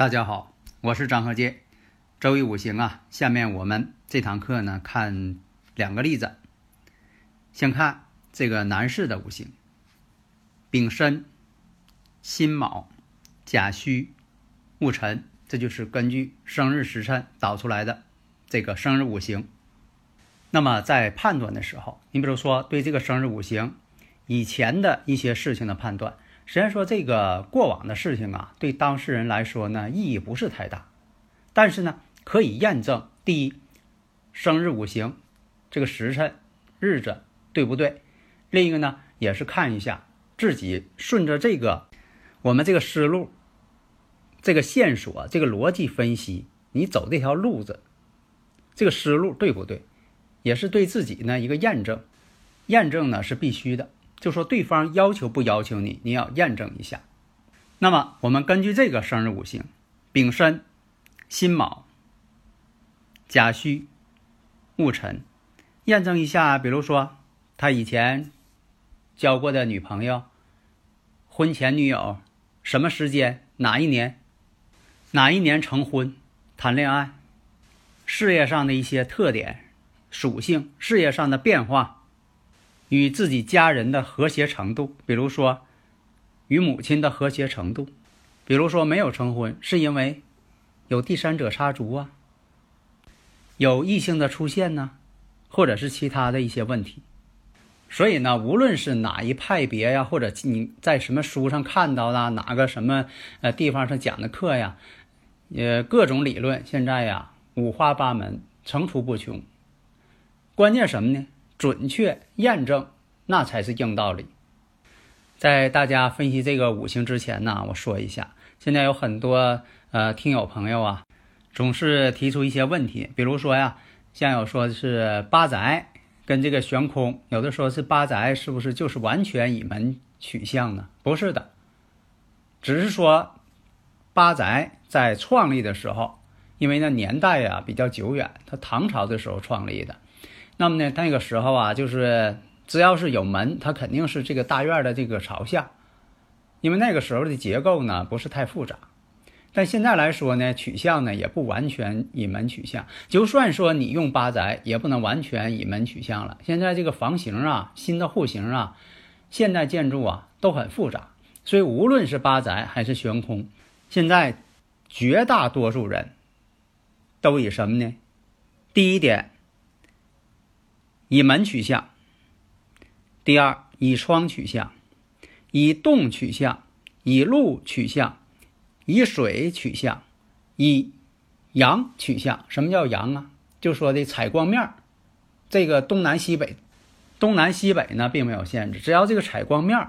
大家好，我是张和杰。周易五行啊，下面我们这堂课呢，看两个例子。先看这个男士的五行：丙申、辛卯、甲戌、戊辰，这就是根据生日时辰导出来的这个生日五行。那么在判断的时候，你比如说对这个生日五行以前的一些事情的判断。虽然说这个过往的事情啊，对当事人来说呢意义不是太大，但是呢可以验证：第一，生日五行这个时辰日子对不对；另一个呢也是看一下自己顺着这个我们这个思路、这个线索、这个逻辑分析，你走这条路子，这个思路对不对，也是对自己呢一个验证。验证呢是必须的。就说对方要求不要求你，你要验证一下。那么我们根据这个生日五行，丙申、辛卯、甲戌、戊辰，验证一下。比如说他以前交过的女朋友、婚前女友，什么时间、哪一年、哪一年成婚、谈恋爱，事业上的一些特点、属性、事业上的变化。与自己家人的和谐程度，比如说与母亲的和谐程度，比如说没有成婚是因为有第三者插足啊，有异性的出现呢，或者是其他的一些问题。所以呢，无论是哪一派别呀，或者你在什么书上看到的，哪个什么呃地方上讲的课呀，呃，各种理论现在呀五花八门，层出不穷。关键什么呢？准确验证，那才是硬道理。在大家分析这个五行之前呢，我说一下，现在有很多呃听友朋友啊，总是提出一些问题，比如说呀，像有说是八宅跟这个悬空，有的说是八宅是不是就是完全以门取向呢？不是的，只是说八宅在创立的时候，因为那年代呀比较久远，它唐朝的时候创立的。那么呢，那个时候啊，就是只要是有门，它肯定是这个大院的这个朝向，因为那个时候的结构呢不是太复杂。但现在来说呢，取向呢也不完全以门取向。就算说你用八宅，也不能完全以门取向了。现在这个房型啊，新的户型啊，现代建筑啊都很复杂，所以无论是八宅还是悬空，现在绝大多数人都以什么呢？第一点。以门取向，第二以窗取向，以动取向，以路取向，以水取向，以阳取向。什么叫阳啊？就说的采光面这个东南西北，东南西北呢并没有限制，只要这个采光面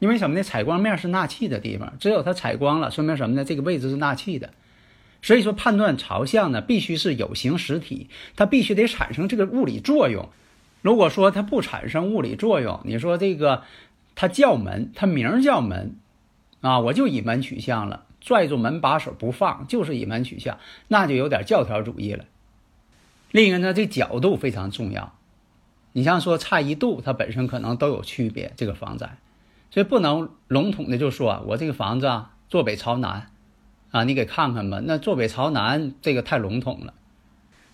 因为什么呢？采光面是纳气的地方，只有它采光了，说明什么呢？这个位置是纳气的。所以说，判断朝向呢，必须是有形实体，它必须得产生这个物理作用。如果说它不产生物理作用，你说这个它叫门，它名叫门啊，我就以门取向了，拽住门把手不放，就是以门取向，那就有点教条主义了。另一个呢，这角度非常重要。你像说差一度，它本身可能都有区别。这个房子，所以不能笼统的就说我这个房子啊，坐北朝南。啊，你给看看吧。那坐北朝南这个太笼统了，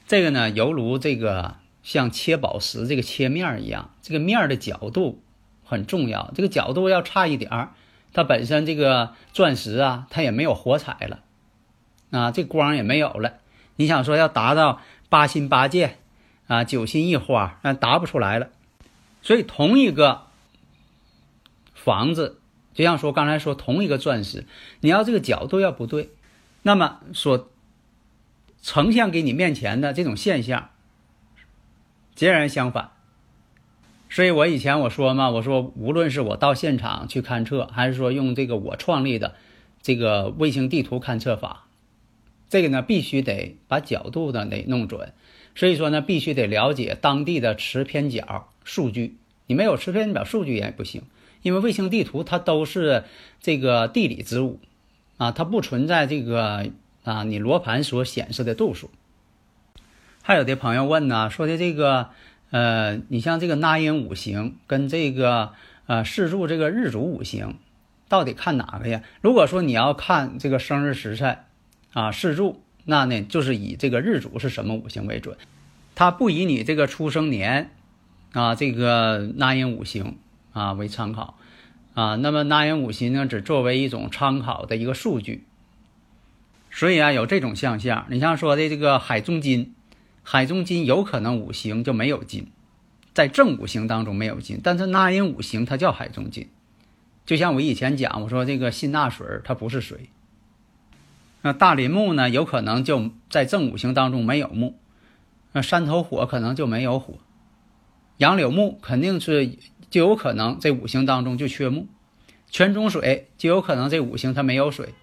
这个呢犹如这个像切宝石这个切面一样，这个面的角度很重要。这个角度要差一点儿，它本身这个钻石啊，它也没有火彩了，啊，这光也没有了。你想说要达到八心八箭啊，九心一花，那达不出来了。所以同一个房子。就像说刚才说同一个钻石，你要这个角度要不对，那么所呈现给你面前的这种现象截然相反。所以我以前我说嘛，我说无论是我到现场去勘测，还是说用这个我创立的这个卫星地图勘测法，这个呢必须得把角度呢得弄准。所以说呢，必须得了解当地的磁偏角数据。你没有磁偏角数据也不行，因为卫星地图它都是这个地理之物啊，它不存在这个啊你罗盘所显示的度数。还有的朋友问呢，说的这个。呃，你像这个纳音五行跟这个呃四柱这个日主五行，到底看哪个呀？如果说你要看这个生日时辰啊四柱，那呢就是以这个日主是什么五行为准，它不以你这个出生年啊这个纳音五行啊为参考啊。那么纳音五行呢，只作为一种参考的一个数据。所以啊，有这种现象，你像说的这个海中金。海中金有可能五行就没有金，在正五行当中没有金，但是纳音五行它叫海中金。就像我以前讲，我说这个辛纳水它不是水。那大林木呢，有可能就在正五行当中没有木。那山头火可能就没有火。杨柳木肯定是就有可能这五行当中就缺木。泉中水就有可能这五行它没有水。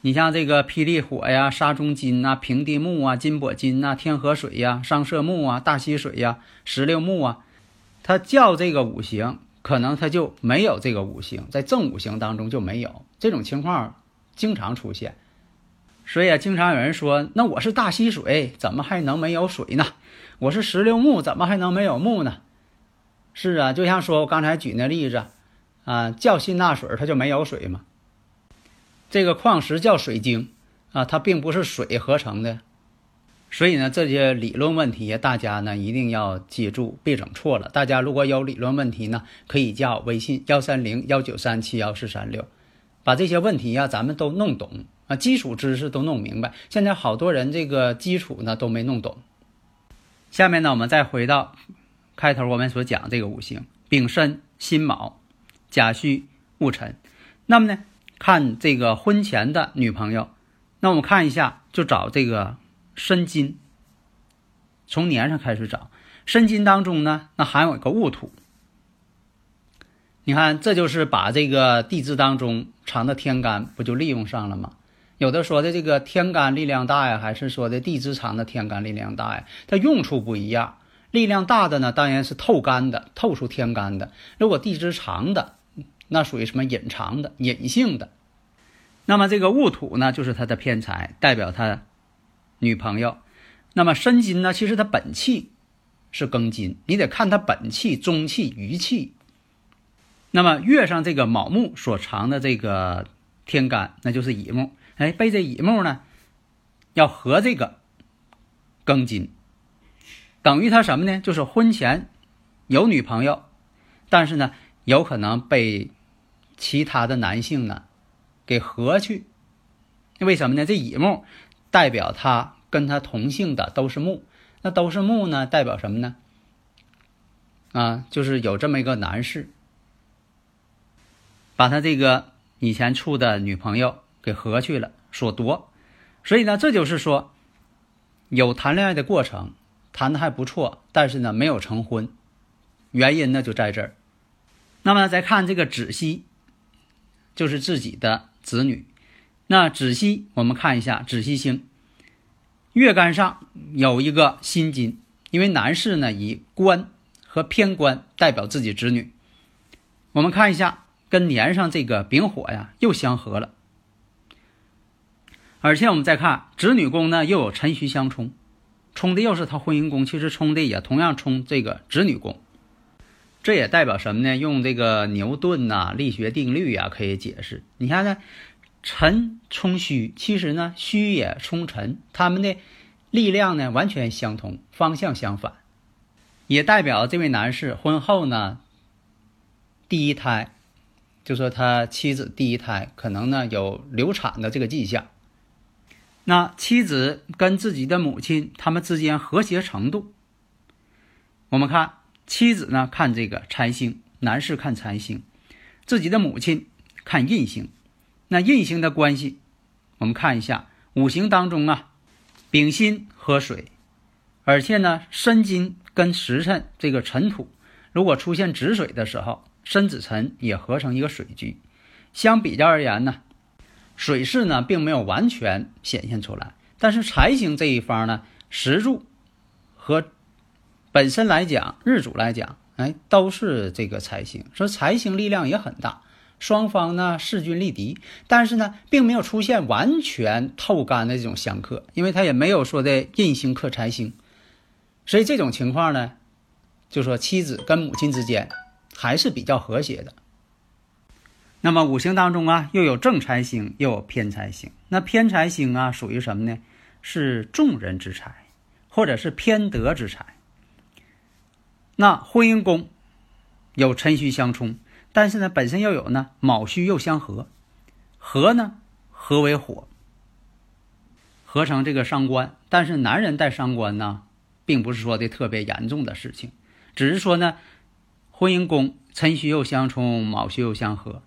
你像这个霹雳火呀、沙中金呐、平地木啊、金箔金呐、天河水呀、商社木啊、大溪水呀、石榴木啊，它叫这个五行，可能它就没有这个五行，在正五行当中就没有这种情况，经常出现。所以啊，经常有人说：“那我是大溪水，怎么还能没有水呢？我是石榴木，怎么还能没有木呢？”是啊，就像说我刚才举那例子，啊，叫辛纳水，它就没有水吗？这个矿石叫水晶，啊，它并不是水合成的，所以呢，这些理论问题大家呢一定要记住，别整错了。大家如果有理论问题呢，可以加我微信幺三零幺九三七幺四三六，把这些问题呀咱们都弄懂啊，基础知识都弄明白。现在好多人这个基础呢都没弄懂。下面呢，我们再回到开头我们所讲这个五行：丙申、辛卯、甲戌、戊辰。那么呢？看这个婚前的女朋友，那我们看一下，就找这个申金。从年上开始找，申金当中呢，那含有一个戊土。你看，这就是把这个地支当中藏的天干，不就利用上了吗？有的说的这个天干力量大呀，还是说的地支藏的天干力量大呀？它用处不一样。力量大的呢，当然是透干的，透出天干的。如果地支长的，那属于什么隐藏的、隐性的？那么这个戊土呢，就是他的偏财，代表他女朋友。那么申金呢，其实他本气是庚金，你得看他本气、中气、余气。那么月上这个卯木所藏的这个天干，那就是乙木。哎，被这乙木呢，要合这个庚金，等于他什么呢？就是婚前有女朋友，但是呢，有可能被。其他的男性呢，给合去，为什么呢？这乙木代表他跟他同性的都是木，那都是木呢，代表什么呢？啊，就是有这么一个男士，把他这个以前处的女朋友给合去了，所夺。所以呢，这就是说有谈恋爱的过程，谈的还不错，但是呢没有成婚，原因呢就在这儿。那么再看这个子息。就是自己的子女，那子息我们看一下子息星，月干上有一个辛金，因为男士呢以官和偏官代表自己子女，我们看一下跟年上这个丙火呀又相合了，而且我们再看子女宫呢又有辰戌相冲，冲的又是他婚姻宫，其实冲的也同样冲这个子女宫。这也代表什么呢？用这个牛顿呐力学定律呀，可以解释。你看呢，辰冲戌，其实呢戌也冲辰，他们的力量呢完全相同，方向相反，也代表这位男士婚后呢第一胎，就说他妻子第一胎可能呢有流产的这个迹象。那妻子跟自己的母亲他们之间和谐程度，我们看。妻子呢看这个财星，男士看财星，自己的母亲看印星。那印星的关系，我们看一下五行当中啊，丙辛合水，而且呢，申金跟时辰这个辰土，如果出现子水的时候，申子辰也合成一个水局。相比较而言呢，水势呢并没有完全显现出来，但是财星这一方呢，时柱和本身来讲，日主来讲，哎，都是这个财星，说财星力量也很大。双方呢势均力敌，但是呢，并没有出现完全透干的这种相克，因为他也没有说的印星克财星，所以这种情况呢，就说妻子跟母亲之间还是比较和谐的。那么五行当中啊，又有正财星，又有偏财星。那偏财星啊，属于什么呢？是众人之财，或者是偏德之财。那婚姻宫有辰戌相冲。但是呢，本身又有呢卯戌又相合，合呢合为火，合成这个伤官。但是男人带伤官呢，并不是说的特别严重的事情，只是说呢，婚姻宫辰戌又相冲，卯戌又相合，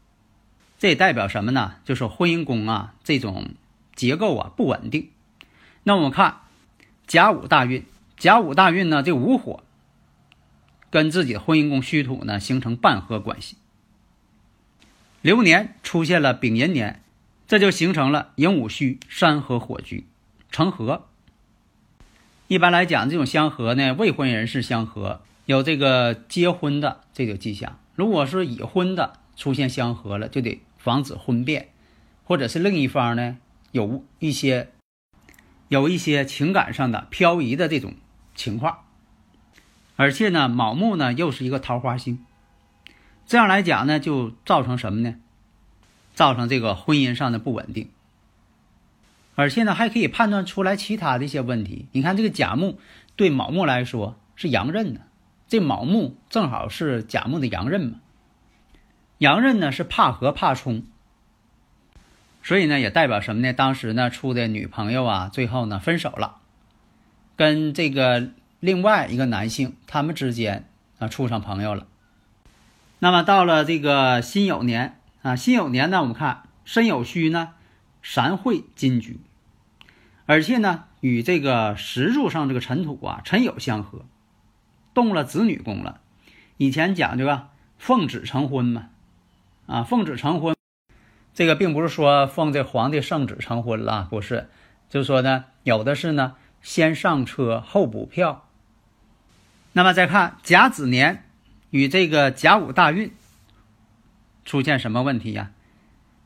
这代表什么呢？就是婚姻宫啊这种结构啊不稳定。那我们看甲午大运，甲午大运呢这午火跟自己的婚姻宫戌土呢形成半合关系。流年出现了丙寅年，这就形成了寅午戌山河火局成合。一般来讲，这种相合呢，未婚人士相合有这个结婚的这个迹象。如果是已婚的出现相合了，就得防止婚变，或者是另一方呢有一些有一些情感上的漂移的这种情况。而且呢，卯木呢又是一个桃花星。这样来讲呢，就造成什么呢？造成这个婚姻上的不稳定，而且呢，还可以判断出来其他的一些问题。你看这个甲木对卯木来说是阳刃呢，这卯木正好是甲木的阳刃嘛。阳刃呢是怕合怕冲，所以呢也代表什么呢？当时呢处的女朋友啊，最后呢分手了，跟这个另外一个男性他们之间啊处上朋友了。那么到了这个辛酉年啊，辛酉年呢，我们看申酉戌呢，三会金局，而且呢与这个石柱上这个辰土啊，辰酉相合，动了子女宫了。以前讲究啊，奉子成婚嘛，啊，奉旨成婚，这个并不是说奉这皇帝圣旨成婚了，不是，就是说呢，有的是呢，先上车后补票。那么再看甲子年。与这个甲午大运出现什么问题呀？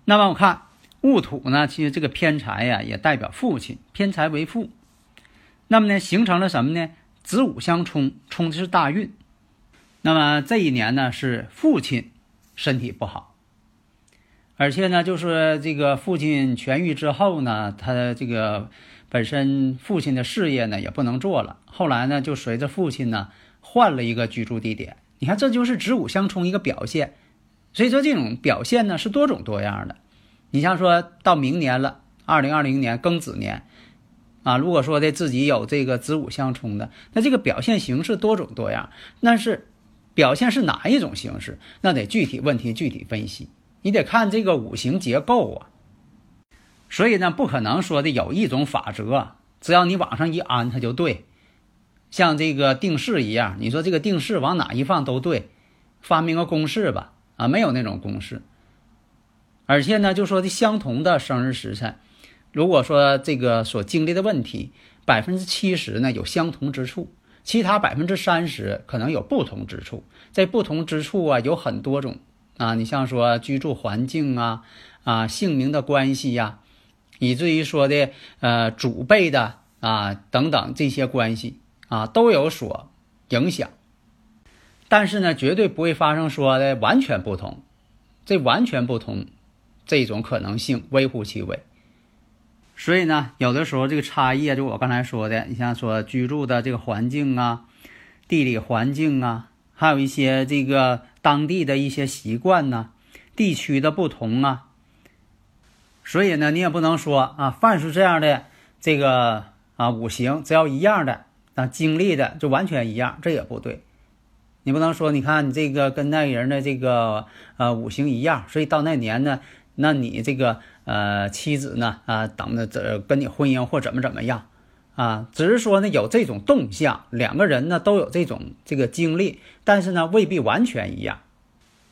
那么我看戊土呢，其实这个偏财呀，也代表父亲，偏财为父。那么呢，形成了什么呢？子午相冲，冲的是大运。那么这一年呢，是父亲身体不好，而且呢，就是这个父亲痊愈之后呢，他这个本身父亲的事业呢也不能做了。后来呢，就随着父亲呢换了一个居住地点。你看，这就是子午相冲一个表现，所以说这种表现呢是多种多样的。你像说到明年了，二零二零年庚子年，啊，如果说的自己有这个子午相冲的，那这个表现形式多种多样。那是表现是哪一种形式？那得具体问题具体分析，你得看这个五行结构啊。所以呢，不可能说的有一种法则，只要你往上一安，它就对。像这个定式一样，你说这个定式往哪一放都对，发明个公式吧，啊，没有那种公式。而且呢，就说的相同的生日时辰，如果说这个所经历的问题，百分之七十呢有相同之处，其他百分之三十可能有不同之处。在不同之处啊，有很多种啊，你像说居住环境啊，啊姓名的关系呀，以至于说的呃祖辈的啊等等这些关系。啊，都有所影响，但是呢，绝对不会发生说的完全不同，这完全不同这种可能性微乎其微。所以呢，有的时候这个差异啊，就我刚才说的，你像说居住的这个环境啊、地理环境啊，还有一些这个当地的一些习惯呢、地区的不同啊，所以呢，你也不能说啊，凡是这样的这个啊五行只要一样的。那经历的就完全一样，这也不对。你不能说，你看你这个跟那人的这个呃五行一样，所以到那年呢，那你这个呃妻子呢啊等着这跟你婚姻或怎么怎么样啊，只是说呢有这种动向，两个人呢都有这种这个经历，但是呢未必完全一样。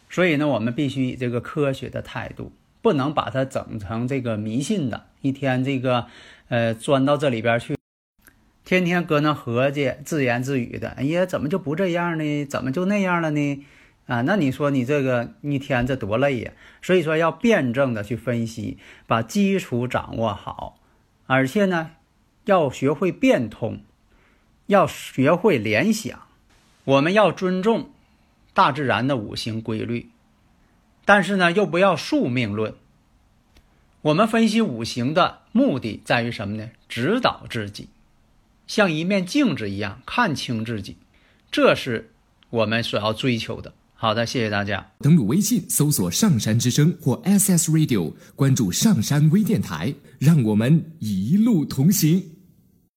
所以呢，我们必须以这个科学的态度，不能把它整成这个迷信的，一天这个呃钻到这里边去，天天搁那合计自言自语的，哎呀，怎么就不这样呢？怎么就那样了呢？啊，那你说你这个一天这多累呀？所以说要辩证的去分析，把基础掌握好，而且呢，要学会变通，要学会联想。我们要尊重大自然的五行规律，但是呢，又不要宿命论。我们分析五行的目的在于什么呢？指导自己，像一面镜子一样看清自己，这是我们所要追求的。好的，谢谢大家。登录微信搜索“上山之声”或 SS Radio，关注上山微电台，让我们一路同行。